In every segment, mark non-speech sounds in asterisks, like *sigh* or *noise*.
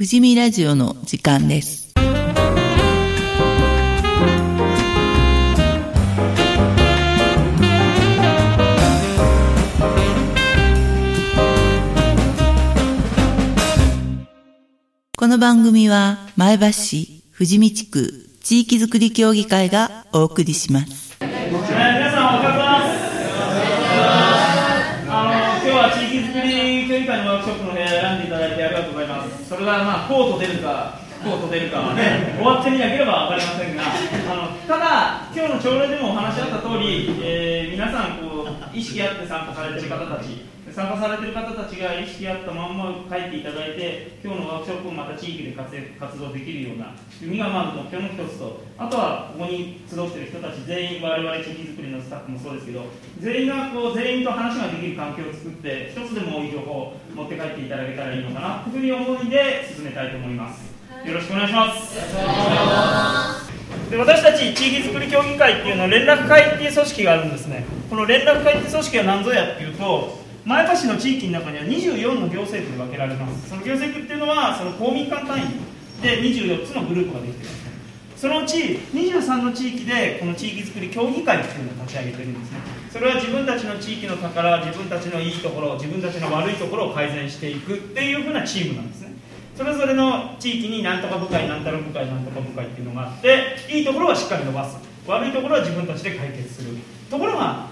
富士見ラジオの時間です。この番組は前橋市富士見地区地域づくり協議会がお送りします。がまあこうと出るか、こうと出るかはね、終わってみなければ分かりませんが、あのただ今日の朝礼でもお話しあった通り、えー皆さんこう意識あって参加されてる方たち。参加されてる方たちが意識あったまんま書いていただいて、今日のワークショップをまた地域で活活動できるような仕組みがまず目標の一つと、あとはここに集っている人たち全員、我々地域づくりのスタッフもそうですけど、全員がこう全員と話ができる環境を作って、一つでも多い情報を持って帰っていただけたらいいのかなというふうに思いで進めたいと思います。よろしくお願いします。で私たち地域づくり協議会っていうのは連絡会っていう組織があるんですねこの連絡会っていう組織は何ぞやっていうと前橋の地域の中には24の行政区に分けられます。その行政区っていうのはその公民館単位で24つのグループができてるんですそのうち23の地域でこの地域づくり協議会っていうのを立ち上げてるんですね。それは自分たちの地域の宝自分たちのいいところ自分たちの悪いところを改善していくっていうふうなチームなんですね。それぞれの地域になんとか部会、なんたら部会、なんとか部会っていうのがあって、いいところはしっかり伸ばす、悪いところは自分たちで解決する。ところが、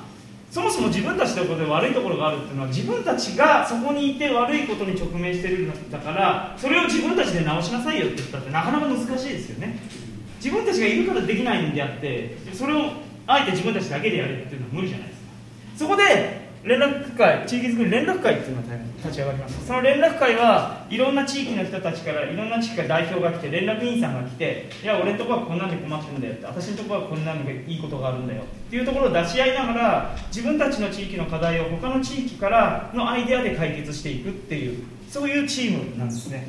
そもそも自分たちのことで悪いところがあるっていうのは、自分たちがそこにいて悪いことに直面してるんだから、それを自分たちで直しなさいよって言ったって、なかなか難しいですよね。自分たちがいるからできないんであって、それをあえて自分たちだけでやるっていうのは無理じゃないですか。そこで連絡会地域づくり連絡会っていうのが立ち上がりました。その連絡会はいろんな地域の人たちからいろんな地域から代表が来て連絡員さんが来ていや俺のとこはこんなんで困ってるんだよって私のとこはこんなんでいいことがあるんだよっていうところを出し合いながら自分たちの地域の課題を他の地域からのアイデアで解決していくっていうそういうチームなんですね。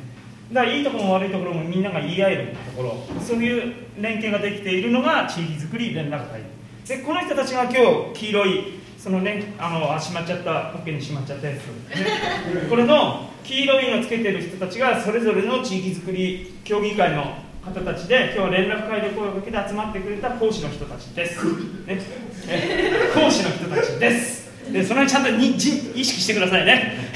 だからいいところも悪いところもみんなが言い合えるところそういう連携ができているのが地域づくり連絡会。でこの人たちが今日黄色いそのねあのあしまっちゃったポッケにしまっちゃったやつ、ね、これの黄色いのつけてる人たちがそれぞれの地域づくり協議会の方たちで今日は連絡会で声をかけて集まってくれた講師の人たちです、ね、講師の人たちです。でそれにちゃんとにじ意識してくださいね。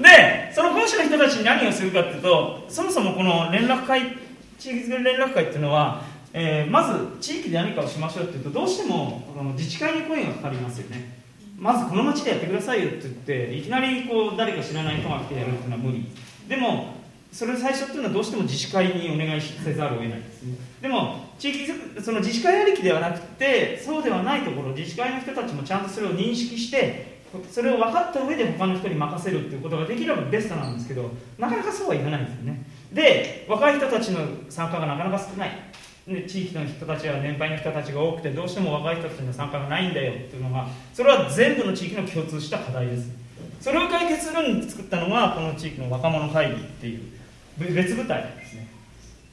でその講師の人たちに何をするかっていうとそもそもこの連絡会地域づくり連絡会っていうのは、えーまず地域で何かをしましょうっていうとどうしてもこの自治会に声がかかりますよね。まずこの町でやってくださいよって言っていきなりこう誰か知らない人が来てやるっていうのは無理。でもそれ最初っていうのはどうしても自治会にお願いせざるを得ないですでも地域その自治会ありきではなくてそうではないところ自治会の人たちもちゃんとそれを認識してそれを分かった上で他の人に任せるっていうことができればベストなんですけどなかなかそうはいかないんですよね。で若い人たちの参加がなかなか少ない、地域の人たちは年配の人たちが多くてどうしても若い人たちの参加がないんだよっていうのがそれは全部の地域の共通した課題です。それを解決するのに作ったのがこの地域の若者会議っていう別部隊ですね。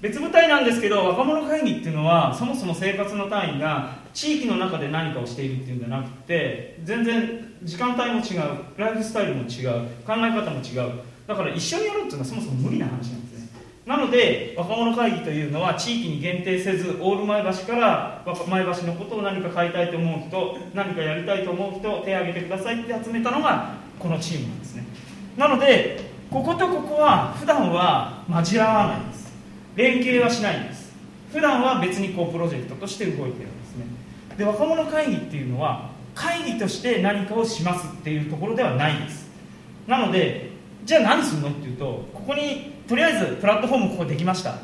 別部隊なんですけど若者会議っていうのはそもそも生活の単位が地域の中で何かをしているっていうんじゃなくて全然時間帯も違うライフスタイルも違う考え方も違う。だから一緒にやるっていうのはそもそも無理な話なんです。なので若者会議というのは地域に限定せずオール前橋から前橋のことを何か変えたいと思う人何かやりたいと思う人手を挙げてくださいって集めたのがこのチームなんですね。なのでこことここは普段は交わらないんです。連携はしないんです。普段は別にこうプロジェクトとして動いてるんですね。で若者会議っていうのは会議として何かをしますっていうところではないんです。なのでじゃあ何するのっていうとここにとりあえずプラットフォームここできました。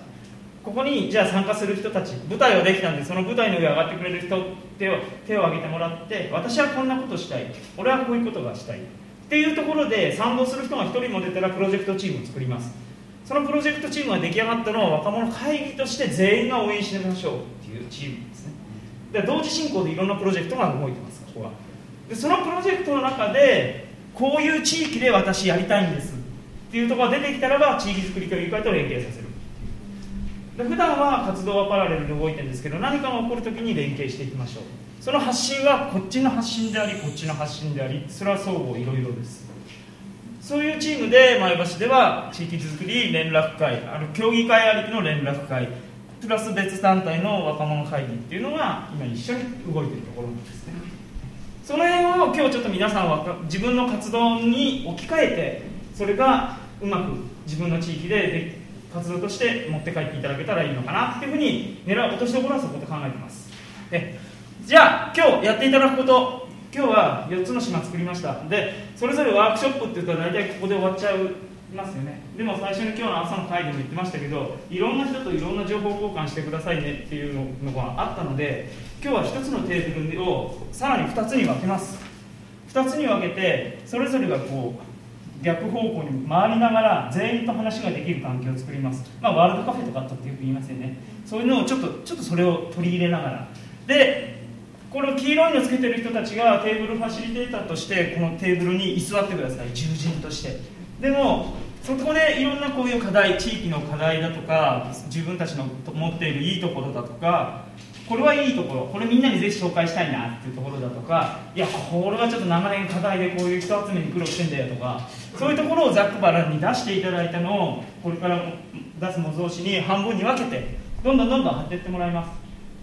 ここにじゃあ参加する人たち舞台はできたんでその舞台の上上がってくれる人手を手を挙げてもらって私はこんなことしたい。俺はこういうことがしたい。っていうところで賛同する人が1人も出たらプロジェクトチームを作ります。そのプロジェクトチームが出来上がったのは若者会議として全員が応援してみましょうっていうチームですね。で同時進行でいろんなプロジェクトが動いてますここは。でそのプロジェクトの中でこういう地域で私やりたいんです。っていうところが出てきたらば地域づくり協議会と連携させるで普段は活動はパラレルで動いてるんですけど何かが起こるときに連携していきましょう。その発信はこっちの発信でありこっちの発信でありそれは相互いろいろです。そういうチームで前橋では地域づくり連絡会あの協議会ありきの連絡会プラス別団体の若者会議っていうのが今一緒に動いてるところなんですね。その辺を今日ちょっと皆さんは自分の活動に置き換えてそれがうまく自分の地域で活動として持って帰っていただけたらいいのかなっていうふうに狙う落としどころはそこと考えてます。でじゃあ今日やっていただくこと今日は4つの島作りました。でそれぞれワークショップっていうと大体ここで終わっちゃうますよね。でも最初に今日の朝の会でも言ってましたけどいろんな人といろんな情報交換してくださいねっていうのがあったので今日は1つのテーブルをさらに2つに分けます。2つに分けてそれぞれがこう逆方向に回りながら全員と話ができる環境を作ります、まあ、ワールドカフェとかあったってよく言いますよね。そういうのをちょっとちょっとそれを取り入れながら。でこの黄色いのつけてる人たちがテーブルファシリテーターとしてこのテーブルに居座ってください。従人として。でもそこでいろんなこういう課題地域の課題だとか自分たちの持っているいいところだとかこれはいいところ。これみんなにぜひ紹介したいなっていうところだとかいやこれはちょっと長年課題でこういう人集めに苦労してんだよとかそういうところをざっくばらんに出していただいたのをこれから出す模造紙に半分に分けてどんどんどんどん貼っていってもらいます。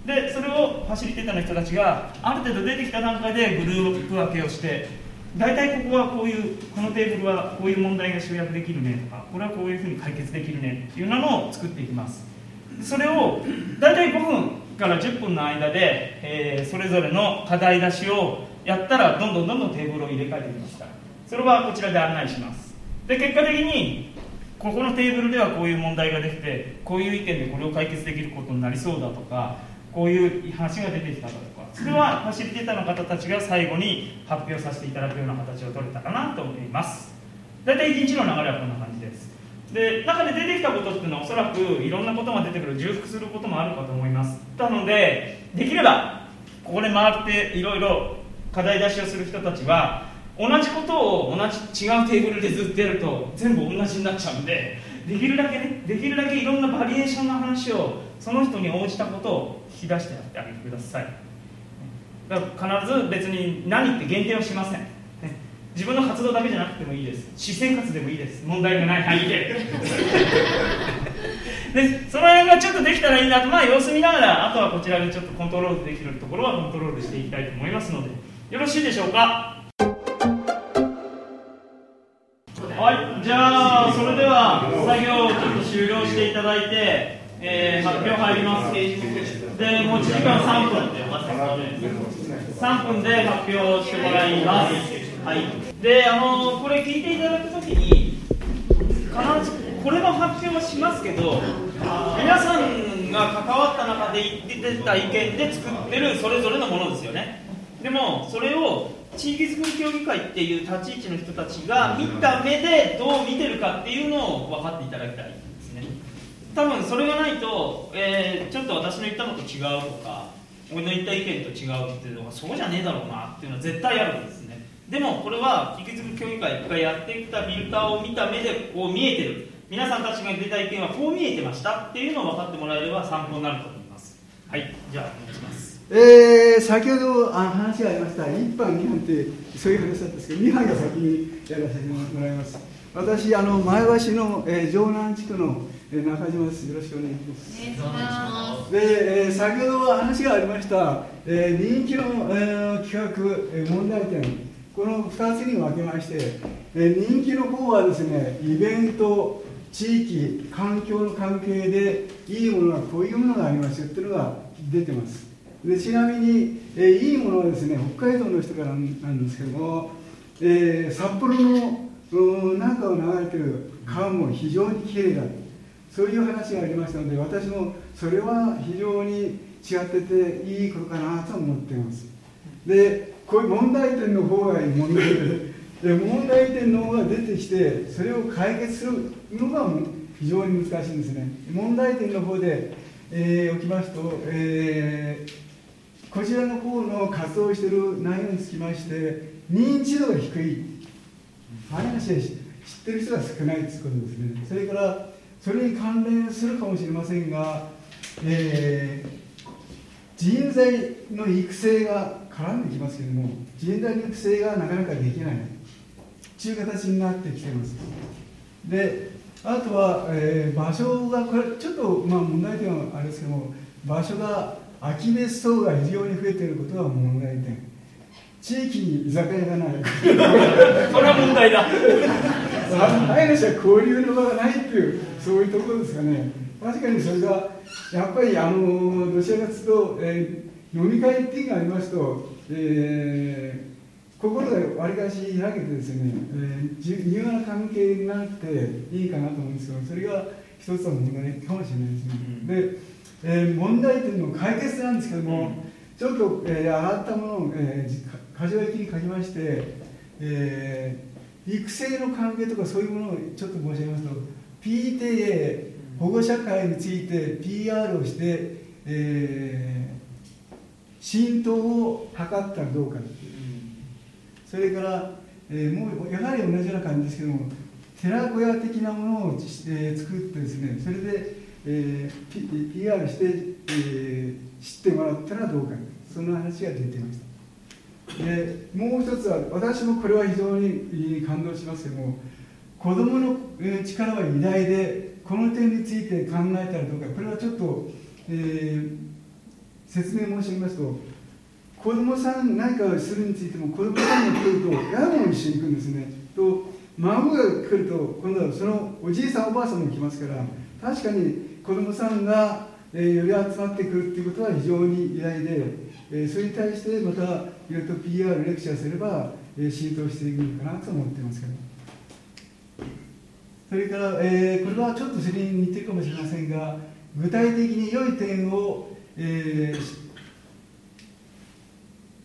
でそれをファシリテーターの人たちがある程度出てきた段階でグループ分けをして大体ここはこういうこのテーブルはこういう問題が集約できるねとかこれはこういうふうに解決できるねっていうのを作っていきます。それを大体5分から10分の間で、えー、それぞれの課題出しをやったらどんどんどんどんテーブルを入れ替えてきますからそれはこちらで案内します。で結果的にここのテーブルではこういう問題ができてこういう意見でこれを解決できることになりそうだとかこういう話が出てきたとかそれはファシリテーターの方たちが最後に発表させていただくような形を取れたかなと思います。大体1日の流れはこんな感じ。で中で出てきたことっていうのはおそらくいろんなことが出てくる重複することもあるかと思います。なのでできればここで回っていろいろ課題出しをする人たちは同じことを同じ違うテーブルでずっとやると全部同じになっちゃうんでできるだけねできるだけいろんなバリエーションの話をその人に応じたことを引き出してやってあげてください。だから必ず別に何って限定はしません、自分の活動だけじゃなくてもいいです。私生活でもいいです。問題がない範囲で。*laughs* でその辺がちょっとできたらいいなと。まあ様子見ながらあとはこちらでちょっとコントロールできるところはコントロールしていきたいと思いますので。よろしいでしょうか？はい。じゃあそれでは作業をちょっと終了していただいてえー、発表入ります。で持ち時間3分で3分で発表してもらいます。はいであのこれ聞いていただくときに必ずこれの発表はしますけど皆さんが関わった中で言ってた意見で作ってるそれぞれのものですよね。でもそれを地域づくり協議会っていう立ち位置の人たちが見た目でどう見てるかっていうのを分かっていただきたいですね。多分それがないと、えー、ちょっと私の言ったのと違うとか俺の言った意見と違うっていうのがそうじゃねえだろうなっていうのは絶対あるんです。でもこれは引き継ぐ協議会がやってきたフィルターを見た目でこう見えてる。皆さんたちが出た意見はこう見えてましたっていうのを分かってもらえれば参考になると思います。はいじゃあお願いします。えー、先ほどあ話がありました。1班2班ってそういう話だったんですけど2班が先にやらせてもらいます。私あの前橋の、えー、城南地区のえ中島です。よろしくお願いします。で、えー、先ほど話がありました、えー、人気の、えー、企画、えー、問題点、この2つに分けまして、え、人気の方はですね、イベント、地域、環境の関係でいいものがこういうものがありますよっていうのが出てます。でちなみに、え、いいものはですね、北海道の人からなんですけども、えー、札幌の中を流れてる川も非常にきれいだ。そういう話がありましたので私もそれは非常に違ってていいことかなと思っていますでこういう問題点の方が問題でで問題点の方が出てきてそれを解決するのが非常に難しいんですね。問題点の方で、えー、おきますと、えー、こちらの方の活動している内容につきまして認知度が低い。話は知ってる人が少ないということですね。それからそれに関連するかもしれませんが、えー、人材の育成が絡んできますけれども人材の育成がなかなかできない。ちゅう形になってきてます。であとは、えー、場所がこれちょっと、まあ、問題点はあれですけども場所が空き別荘が非常に増えていることは問題点。地域に居酒屋がない。*laughs* それは問題だ。飼い主は交流の場がないっていうそういうところですかね。確かにそれがやっぱりあのどちらかというと、えー、飲み会っていうのがありますと、えー、心がわりかし開けてですね、えー、柔和な関係になっていいかなと思うんですけどそれが一つの問題かもしれないですね、うん、で、えー、問題点の解決なんですけども、うん、ちょっと、えー、上がったものを、えー、箇条書きに書きまして、えー、育成の関係とかそういうものをちょっと申し上げますと PTA 保護者会について PR をして、えー、浸透を図ったらどうかっていう、それから、えー、もうやはり同じような感じですけども寺子屋的なものを、えー、作ってですねそれで、えー、PR して、えー、知ってもらったらどうか。そんな話が出てました。でもう一つは私もこれは非常に感動しますけども子どもの力は偉大でこの点について考えたらどうか。これはちょっと、えー、説明申し上げますと子供さん何かをするについても子供さんが来ると親も一緒に行くんですねと孫が来ると今度はそのおじいさんおばあさんも来ますから確かに子供さんが、えー、より集まってくるっていうことは非常に偉大で、えー、それに対してまたいろいろと PR レクチャーすれば、えー、浸透していくのかなと思ってますけど。それから、えー、これはちょっとそれに似てるかもしれませんが具体的に良い点を、えー、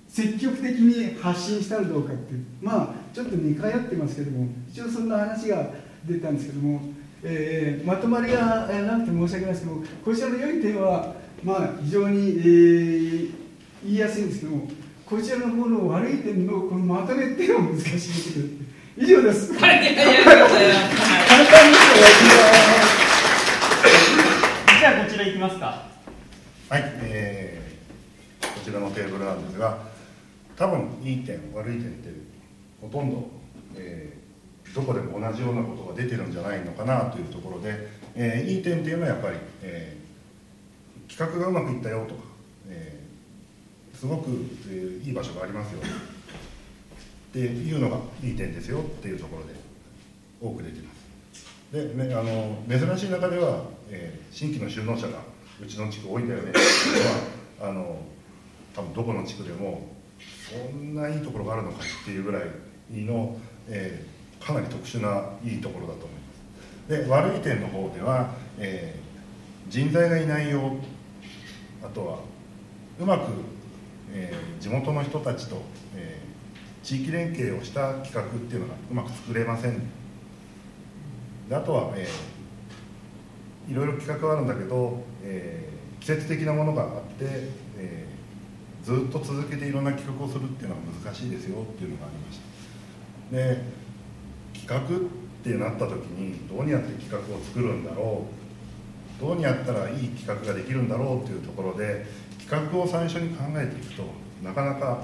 積極的に発信したらどうかっていうまあちょっと似通ってますけども一応そんな話が出たんですけども、えー、まとまりがなくて申し訳ないですけどもこちらの良い点はまあ非常に、えー、言いやすいんですけどもこちらの方の悪い点のこのまとめっていうのは難しいですけど以上です。はい、いやいやいや簡単ですよ。じゃあこちら行きますか。はい、えー、こちらのテーブルなんですが、多分いい点悪い点ってほとんど、えー、どこでも同じようなことが出てるんじゃないのかなというところで、えー、いい点っていうのはやっぱり、えー、企画がうまくいったよとか、えー、すごく、えー、いい場所がありますよ。っていうのがいい点ですよっていうところで多く出てますで、あの珍しい中では、えー、新規の就農者がうちの地区多いんだよね。っていうのはあの多分どこの地区でもそんないいところがあるのかっていうぐらいの、えー、かなり特殊ないいところだと思います。で悪い点の方では、えー、人材がいないよあとはうまく、えー、地元の人たちと、えー地域連携をした企画っていうのがうまく作れません。であとは、えー、いろいろ企画はあるんだけど、えー、季節的なものがあって、えー、ずっと続けていろんな企画をするっていうのは難しいですよっていうのがありました。で企画ってなった時にどうにやって企画を作るんだろうどうにやったらいい企画ができるんだろうっていうところで企画を最初に考えていくとなかなか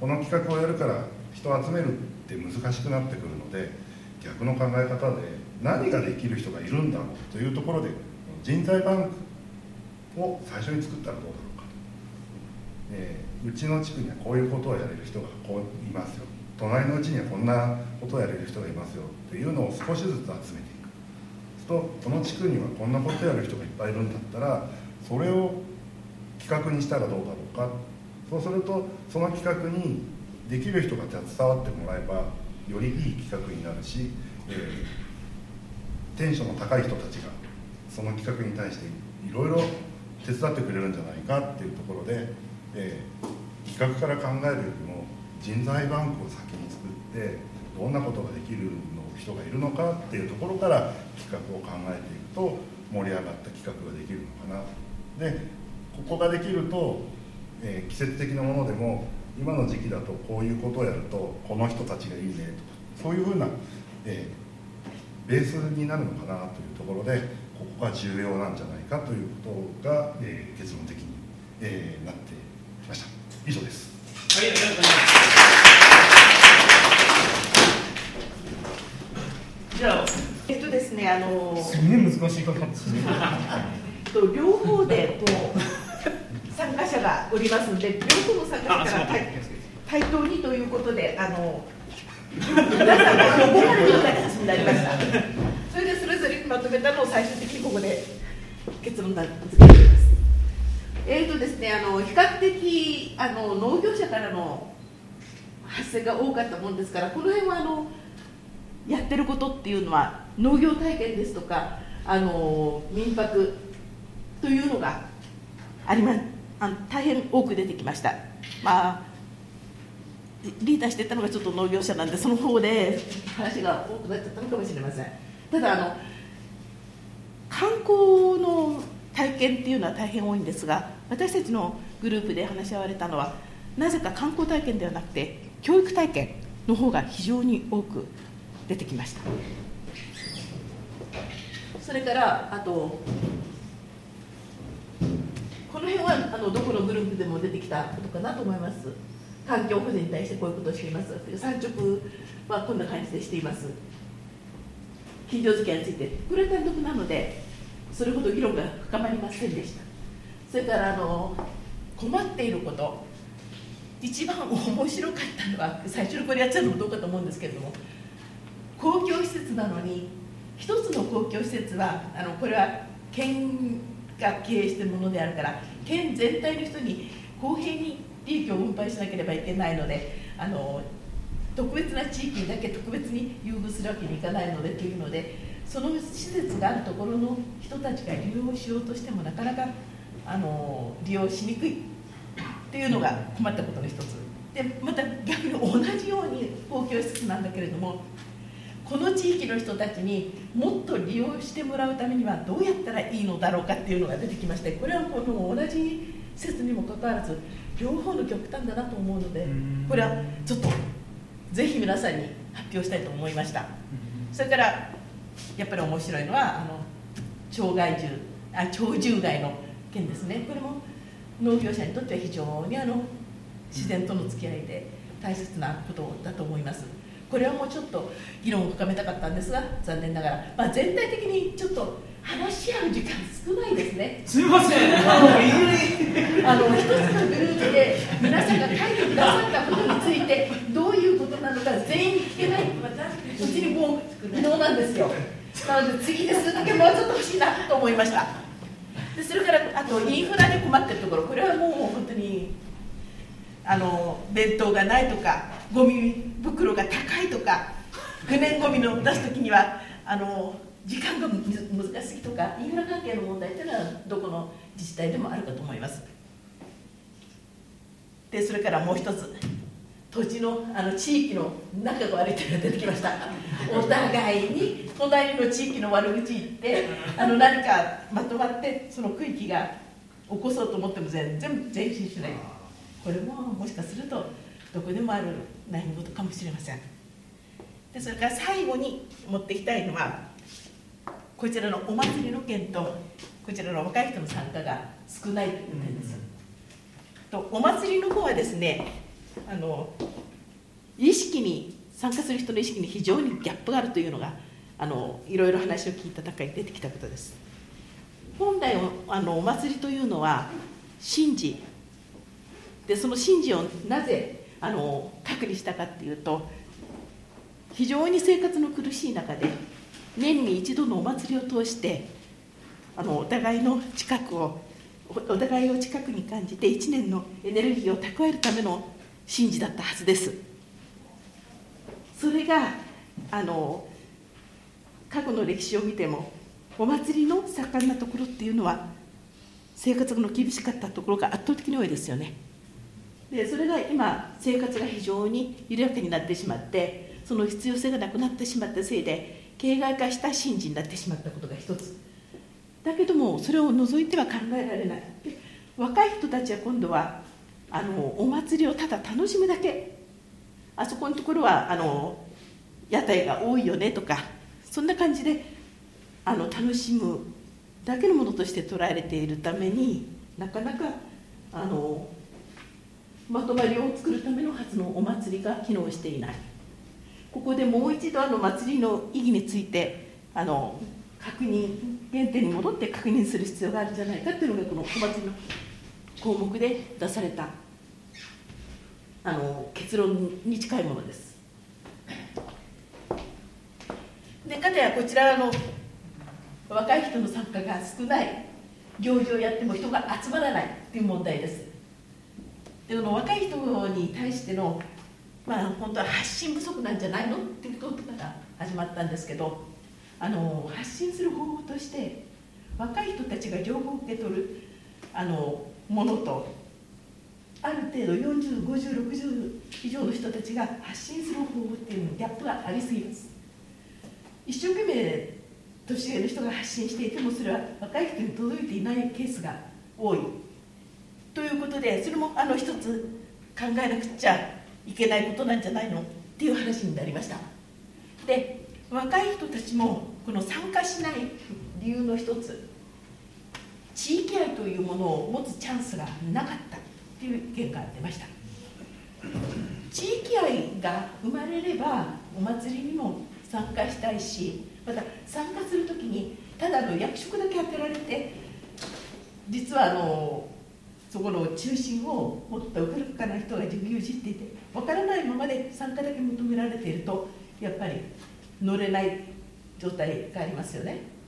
この企画をやるから人を集めるって難しくなってくるので逆の考え方で何ができる人がいるんだろうというところで人材バンクを最初に作ったらどうだろうか。と、えー、うちの地区にはこういうことをやれる人がこういますよ。隣のうちにはこんなことをやれる人がいますよっていうのを少しずつ集めていく。とこの地区にはこんなことをやる人がいっぱいいるんだったらそれを企画にしたらどうだろうか。そうするとその企画にできる人が携わってもらえばよりいい企画になるし、えー、テンションの高い人たちがその企画に対していろいろ手伝ってくれるんじゃないかっていうところで、えー、企画から考えるよりも人材バンクを先に作ってどんなことができるの人がいるのかっていうところから企画を考えていくと盛り上がった企画ができるのかな。でここができると、えー、季節的なものでも今の時期だとこういうことをやるとこの人たちがいいねとかそういうふうな、えー、ベースになるのかなというところでここが重要なんじゃないかということが、えー、結論的に、えー、なってきました。以上です。はいありがとうございます。じゃあえっとですねあのすげえ難しいかかってと *laughs* 両方でこう参加者がおりますので両方の参加者から対対等にということであの皆さんが横がるようなりました。*laughs* それでそれぞれまとめたのを最終的にここで結論付けています。えーとですね、あの比較的あの農業者からの発生が多かったものですからこの辺はあのやってることっていうのは農業体験ですとかあの民泊というのがありまあ大変多く出てきました。まあリーダーしてたのがちょっと農業者なんでその方で話が多くなっちゃったのかもしれませんただあの観光の体験っていうのは大変多いんですが私たちのグループで話し合われたのはなぜか観光体験ではなくて教育体験の方が非常に多く出てきました。それからあとこの辺はあのどこのグループでも出てきたことかなと思います。環境保全に対してこういうことをしています。産直はこんな感じでしています。近所付き合いについてこれは単独なのでそれほど議論が深まりませんでした。それからあの困っていること一番面白かったのは最初にこれやっちゃうのもどうかと思うんですけれども公共施設なのに一つの公共施設はあのこれは県が経営しているものであるから県全体の人に公平に利益を分配しなければいけないのであの特別な地域にだけ特別に優遇するわけにいかないのでというのでその施設があるところの人たちが利用しようとしてもなかなかあの利用しにくいっていうのが困ったことの一つ。でまた逆に同じように公共施設なんだけれどもこの地域の人たちにもっと利用してもらうためにはどうやったらいいのだろうかっていうのが出てきましてこれはこの同じ施設にもかかわらず両方の極端だなと思うのでこれはちょっとぜひ皆さんに発表したいと思いました。それからやっぱり面白いのはあの鳥害獣あ鳥獣害の件ですね。これも農業者にとっては非常にあの自然との付き合いで大切なことだと思います。これはもうちょっと議論を深めたかったんですが残念ながら、まあ、全体的にちょっと話し合う時間少ないですね。すみませんあの一つのグループで皆さんが書いてくださったことについてどういうことなのか全員聞けない。またうちにもう不能なんですよ。なので次でするだけもうちょっと欲しいなと思いました。でそれからあとインフラで困ってるところこれはもう本当にあの弁当がないとかゴミ袋が高いとか不燃ゴミの出す時にはあの時間が難しすぎとかインフラ関係の問題というのはどこの自治体でもあるかと思います。でそれからもう一つ。土地のあの地域の仲が悪いというのが出てきました。*laughs* お互いに隣の地域の悪口言ってあの何かまとまってその区域が起こそうと思っても全然前進しない。これももしかするとどこでもある悩み事かもしれません。でそれから最後に持っていきたいのはこちらのお祭りの件とこちらの若い人の参加が少ないという点です、とお祭りの方はですねあの意識に参加する人の意識に非常にギャップがあるというのがあのいろいろ話を聞いた中に出てきたことです。本来あのお祭りというのは神事。でその神事をなぜあの隔離したかっていうと非常に生活の苦しい中で年に一度のお祭りを通してあのお互いの近くをお互いを近くに感じて1年のエネルギーを蓄えるための神事だったはずです。それがあの過去の歴史を見てもお祭りの盛んなところっていうのは生活の厳しかったところが圧倒的に多いですよね。でそれが今生活が非常に緩やかになってしまってその必要性がなくなってしまったせいで形骸化した神事になってしまったことが一つだけどもそれを除いては考えられない若い人たちは今度はあのお祭りをただ楽しむだけあそこのところはあの屋台が多いよねとかそんな感じであの楽しむだけのものとして捉えられているためになかなかあのまとまりを作るためのはずのお祭りが機能していないここでもう一度あの祭りの意義についてあの確認原点に戻って確認する必要があるんじゃないか。っていうのがこのお祭りの項目で出されたあの結論に近いものです。でかたやこちらの若い人の参加が少ない行事をやっても人が集まらないっていう問題です。でこの若い人に対してのまあ本当は発信不足なんじゃないのっていうことから始まったんですけどあの発信する方法として若い人たちが情報を受け取るあのものとある程度405060以上の人たちが発信する方法っていうのギャップがありすぎます。一生懸命年上の人が発信していてもそれは若い人に届いていないケースが多い。ということでそれもあの一つ考えなくちゃいけないことなんじゃないの？っていう話になりました。で若い人たちもこの参加しない理由の一つ地域愛というものを持つチャンスがなかったという意見が出ました。地域愛が生まれればお祭りにも参加したいしまた参加する時にただの役職だけ当てられて実はあのそこの中心をもっと浮かな人が牛耳っていて分からないままで参加だけ求められているとやっぱり乗れない状態がありますよね。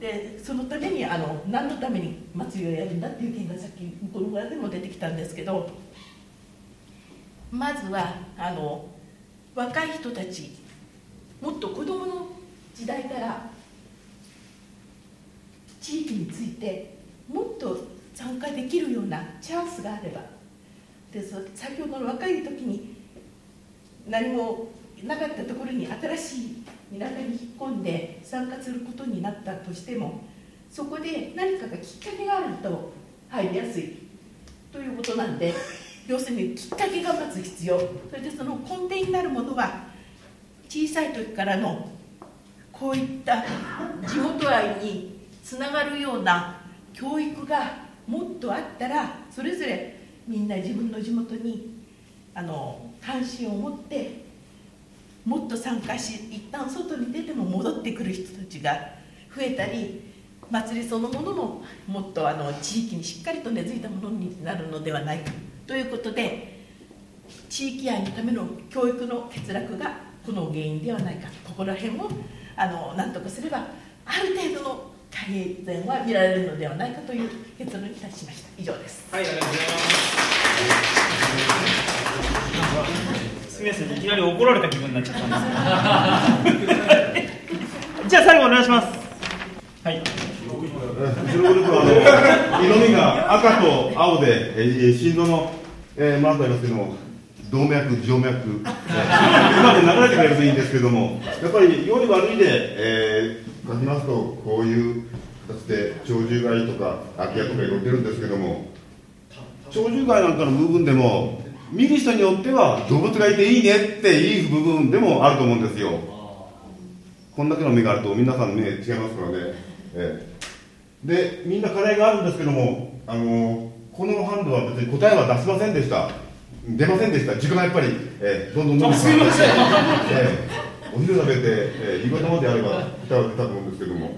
でそのためにあの何のために祭りをやるんだっていう件がさっき向こうの村でも出てきたんですけどまずはあの若い人たちもっと子どもの時代から地域についてもっと参加できるようなチャンスがあれば。で先ほどの若い時に何もなかったところに新しい田舎に引っ込んで参加することになったとしてもそこで何かがきっかけがあると入りやすいということなんで *laughs* 要するにきっかけがまず必要。それでその根底になるものは小さい時からのこういった地元愛につながるような教育がもっとあったらそれぞれみんな自分の地元にあの関心を持ってもっと参加し一旦外に出ても戻ってくる人たちが増えたり祭りそのものももっとあの地域にしっかりと根付いたものになるのではないかということで地域愛のための教育の欠落がこの原因ではないか。ここら辺をあの何とかすればある程度の改善は見られるのではないかという結論に達しました。以上です。はいありがとうございます。すみませんいきなり怒られた気分になっちゃったんです。じゃあ最後お願いします。はい。うちのグループはあの色味が赤と青で、えー、心臓の、えー、マークありますけども動脈、静脈、えー、うまく流れてくれるといいんですけどもやっぱり良い悪いで、えー、書きますとこういう形で鳥獣害とか空き家とかいろいろ出るんですけども鳥獣害なんかの部分でも見る人によっては動物がいていいねっていい部分でもあると思うんですよ。こんだけの目があると皆さんの目違いますからね、えー、でみんな課題があるんですけどもあのこのハンドは別に答えは出しませんでした。出ませんでした。時間がやっぱり、えー、どんどんどんどんすみません、えー、お昼食べて、えー、夕方まであれば答えは出たと思うんですけども。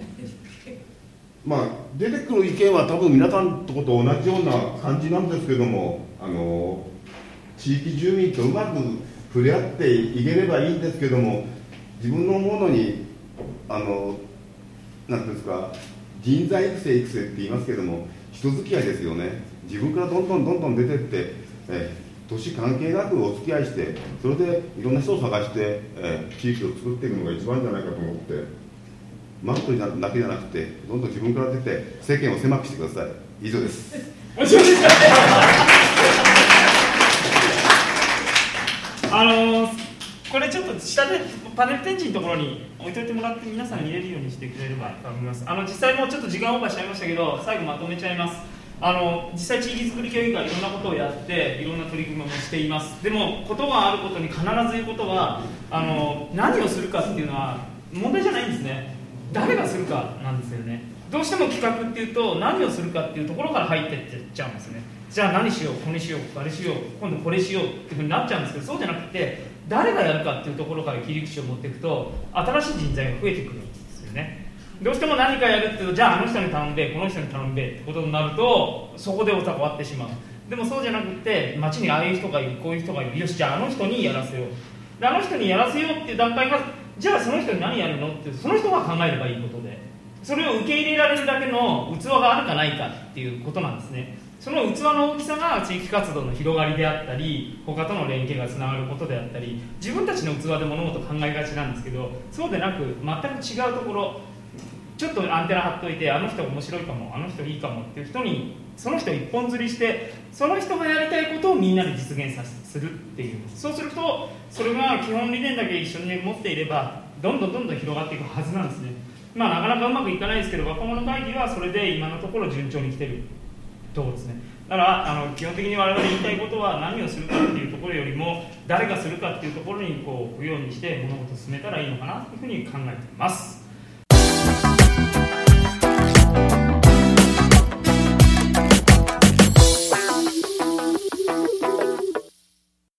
まあ出てくる意見は多分皆さんとこと同じような感じなんですけどもあの地域住民とうまく触れ合っていければいいんですけども自分のものにあのなんていうんですか人材育成育成って言いますけども人付き合いですよね。自分からどんどんどんどん出てってえ年関係なくお付き合いしてそれでいろんな人を探して、え地域を作っていくのが一番じゃないかと思ってマットになるだけじゃなくてどんどん自分から出て世間を狭くしてください。以上です。あのーこれちょっと下でパネル展示のところに置いといてもらって皆さん見れるようにしてくれればと思います。あの実際もうちょっと時間オーバーしちゃいましたけど最後まとめちゃいます。あの実際地域づくり協議会いろんなことをやっていろんな取り組みもしています。でもことがあることに必ず言うことはあの何をするかっていうのは問題じゃないんですね。誰がするかなんですよね。どうしても企画っていうと何をするかっていうところから入ってっちゃうんですね。じゃあ何しようこれしようあれしよう今度これしようっていうふうになっちゃうんですけどそうじゃなくて誰がやるかっていうところから切り口を持っていくと新しい人材が増えてくるんですよね。どうしても何かやるっていうとじゃああの人に頼んでこの人に頼んでってことになるとそこで終わってしまう。でもそうじゃなくて街にああいう人がいるこういう人がいる。よしじゃああの人にやらせよう。であの人にやらせようっていう段階がじゃあその人に何やるのってその人が考えればいいことで。それを受け入れられるだけの器があるかないかっていうことなんですね。その器の大きさが地域活動の広がりであったり他との連携がつながることであったり自分たちの器で物事を考えがちなんですけどそうでなく全く違うところちょっとアンテナ張っといてあの人面白いかもあの人いいかもっていう人にその人一本釣りしてその人がやりたいことをみんなで実現させるっていう。そうするとそれが基本理念だけ一緒に持っていればどんどんどんどん広がっていくはずなんですね。まあなかなかうまくいかないですけど若者会議はそれで今のところ順調に来てる。とこですね。だからあの基本的に我々言いたいことは何をするかっていうところよりも誰がするかっていうところにこう置くようにして物事を進めたらいいのかなというふうに考えています。